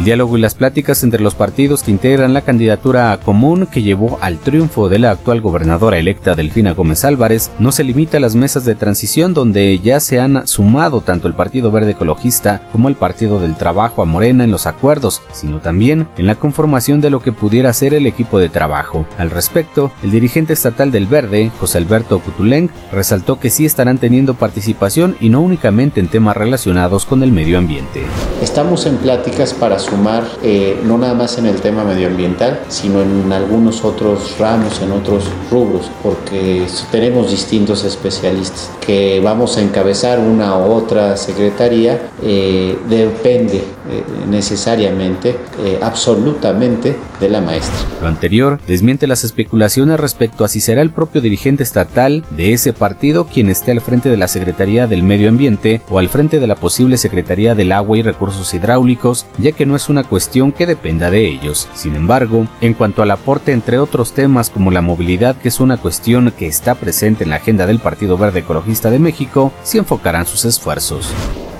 El diálogo y las pláticas entre los partidos que integran la candidatura común que llevó al triunfo de la actual gobernadora electa Delfina Gómez Álvarez no se limita a las mesas de transición donde ya se han sumado tanto el Partido Verde Ecologista como el Partido del Trabajo a Morena en los acuerdos, sino también en la conformación de lo que pudiera ser el equipo de trabajo. Al respecto, el dirigente estatal del Verde, José Alberto Cutuleng, resaltó que sí estarán teniendo participación y no únicamente en temas relacionados con el medio ambiente. Estamos en pláticas para sumar eh, no nada más en el tema medioambiental, sino en algunos otros ramos, en otros rubros, porque tenemos distintos especialistas que vamos a encabezar una u otra secretaría, eh, depende eh, necesariamente, absolutamente de la maestra. Lo anterior desmiente las especulaciones respecto a si será el propio dirigente estatal de ese partido quien esté al frente de la Secretaría del Medio Ambiente o al frente de la posible Secretaría del Agua y Recursos Hidráulicos, ya que no es una cuestión que dependa de ellos. Sin embargo, en cuanto al aporte entre otros temas como la movilidad, que es una cuestión que está presente en la agenda del Partido Verde Ecologista de México, sí enfocarán sus esfuerzos.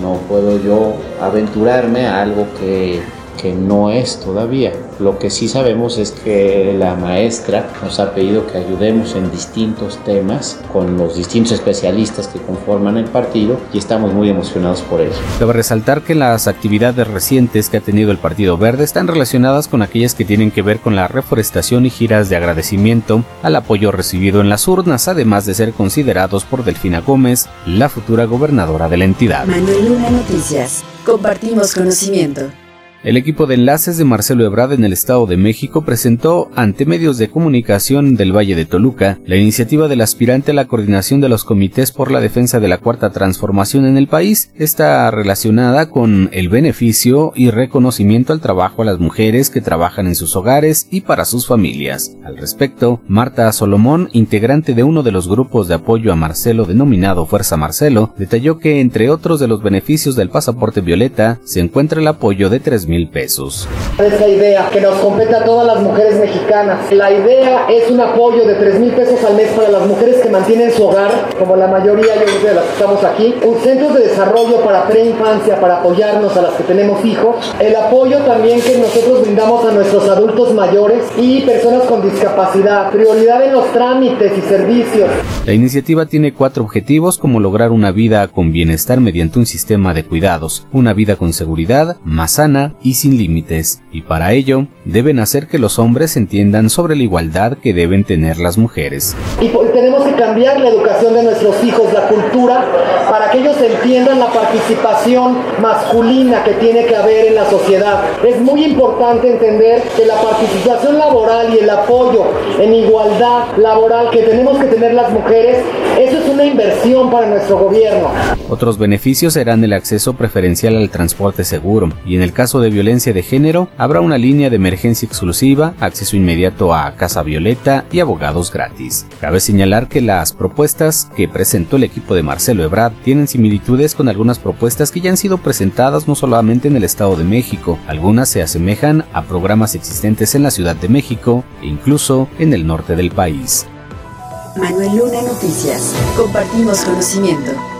No puedo yo aventurarme a algo que que no es todavía. Lo que sí sabemos es que la maestra nos ha pedido que ayudemos en distintos temas con los distintos especialistas que conforman el partido y estamos muy emocionados por ello. Cabe resaltar que las actividades recientes que ha tenido el Partido Verde están relacionadas con aquellas que tienen que ver con la reforestación y giras de agradecimiento al apoyo recibido en las urnas, además de ser considerados por Delfina Gómez, la futura gobernadora de la entidad. Manuel Luna Noticias. Compartimos conocimiento. El equipo de enlaces de Marcelo Ebrard en el Estado de México presentó ante medios de comunicación del Valle de Toluca la iniciativa del aspirante a la coordinación de los comités por la defensa de la cuarta transformación en el país. Está relacionada con el beneficio y reconocimiento al trabajo a las mujeres que trabajan en sus hogares y para sus familias. Al respecto, Marta Solomón, integrante de uno de los grupos de apoyo a Marcelo denominado Fuerza Marcelo, detalló que entre otros de los beneficios del pasaporte violeta se encuentra el apoyo de 3 mil pesos. Esta idea que nos compete a todas las mujeres mexicanas. La idea es un apoyo de 3 mil pesos al mes para las mujeres que mantienen su hogar, como la mayoría yo de las que estamos aquí. Un centro de desarrollo para preinfancia, para apoyarnos a las que tenemos hijos. El apoyo también que nosotros brindamos a nuestros adultos mayores y personas con discapacidad. Prioridad en los trámites y servicios. La iniciativa tiene cuatro objetivos como lograr una vida con bienestar mediante un sistema de cuidados, una vida con seguridad, más sana y sin límites, y para ello deben hacer que los hombres entiendan sobre la igualdad que deben tener las mujeres. Y tenemos que cambiar la educación de nuestros hijos, la cultura, para que ellos entiendan la participación masculina que tiene que haber en la sociedad. Es muy importante entender que la participación laboral y el apoyo en igualdad laboral que tenemos que tener las mujeres, eso es una inversión para nuestro gobierno. Otros beneficios serán el acceso preferencial al transporte seguro y en el caso de violencia de género habrá una línea de emergencia exclusiva, acceso inmediato a Casa Violeta y abogados gratis. Cabe señalar que las propuestas que presentó el equipo de Marcelo Ebrard tienen similitudes con algunas propuestas que ya han sido presentadas no solamente en el Estado de México, algunas se asemejan a programas existentes en la Ciudad de México e incluso en el norte del país. Manuel Luna Noticias. Compartimos conocimiento.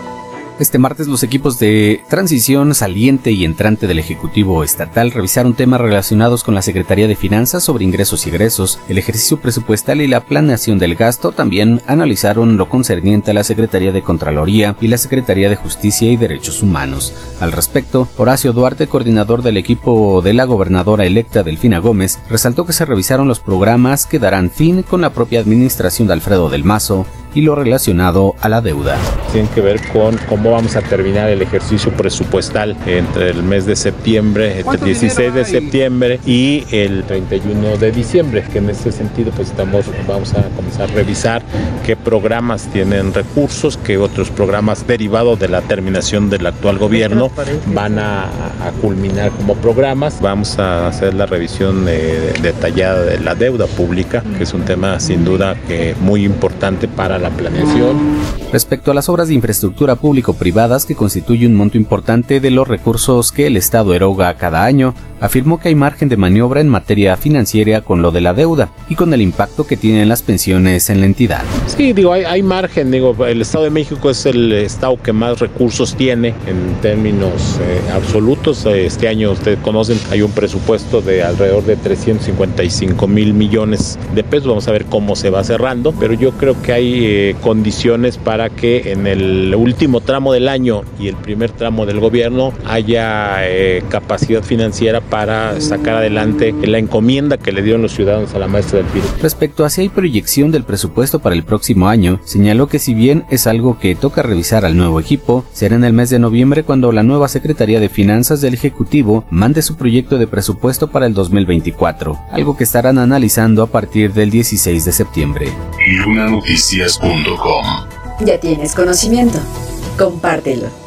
Este martes los equipos de transición saliente y entrante del Ejecutivo Estatal revisaron temas relacionados con la Secretaría de Finanzas sobre ingresos y egresos, el ejercicio presupuestal y la planeación del gasto. También analizaron lo concerniente a la Secretaría de Contraloría y la Secretaría de Justicia y Derechos Humanos. Al respecto, Horacio Duarte, coordinador del equipo de la gobernadora electa Delfina Gómez, resaltó que se revisaron los programas que darán fin con la propia administración de Alfredo del Mazo y lo relacionado a la deuda. Tienen que ver con cómo vamos a terminar el ejercicio presupuestal entre el mes de septiembre, entre el 16 de septiembre y el 31 de diciembre, que en este sentido pues estamos, vamos a comenzar a revisar qué programas tienen recursos, qué otros programas derivados de la terminación del actual gobierno van a, culminar como programas. Vamos a hacer la revisión eh, detallada de la deuda pública, que es un tema sin duda que muy importante importante para la planeación. Respecto a las obras de infraestructura público-privadas que constituye un monto importante de los recursos que el Estado eroga cada año, afirmó que hay margen de maniobra en materia financiera con lo de la deuda y con el impacto que tienen las pensiones en la entidad. Sí, digo, hay, hay margen, digo, el Estado de México es el Estado que más recursos tiene en términos eh, absolutos. Este año, ustedes conocen, hay un presupuesto de alrededor de 355 mil millones de pesos. Vamos a ver cómo se va cerrando, pero yo creo que hay eh, condiciones para que en el último tramo del año y el primer tramo del gobierno haya eh, capacidad financiera para sacar adelante la encomienda que le dieron los ciudadanos a la maestra del PIB. Respecto a si hay proyección del presupuesto para el próximo año, señaló que si bien es algo que toca revisar al nuevo equipo, será en el mes de noviembre cuando la nueva Secretaría de Finanzas del Ejecutivo mande su proyecto de presupuesto para el 2024, algo que estarán analizando a partir del 16 de septiembre. Ya tienes conocimiento. Compártelo.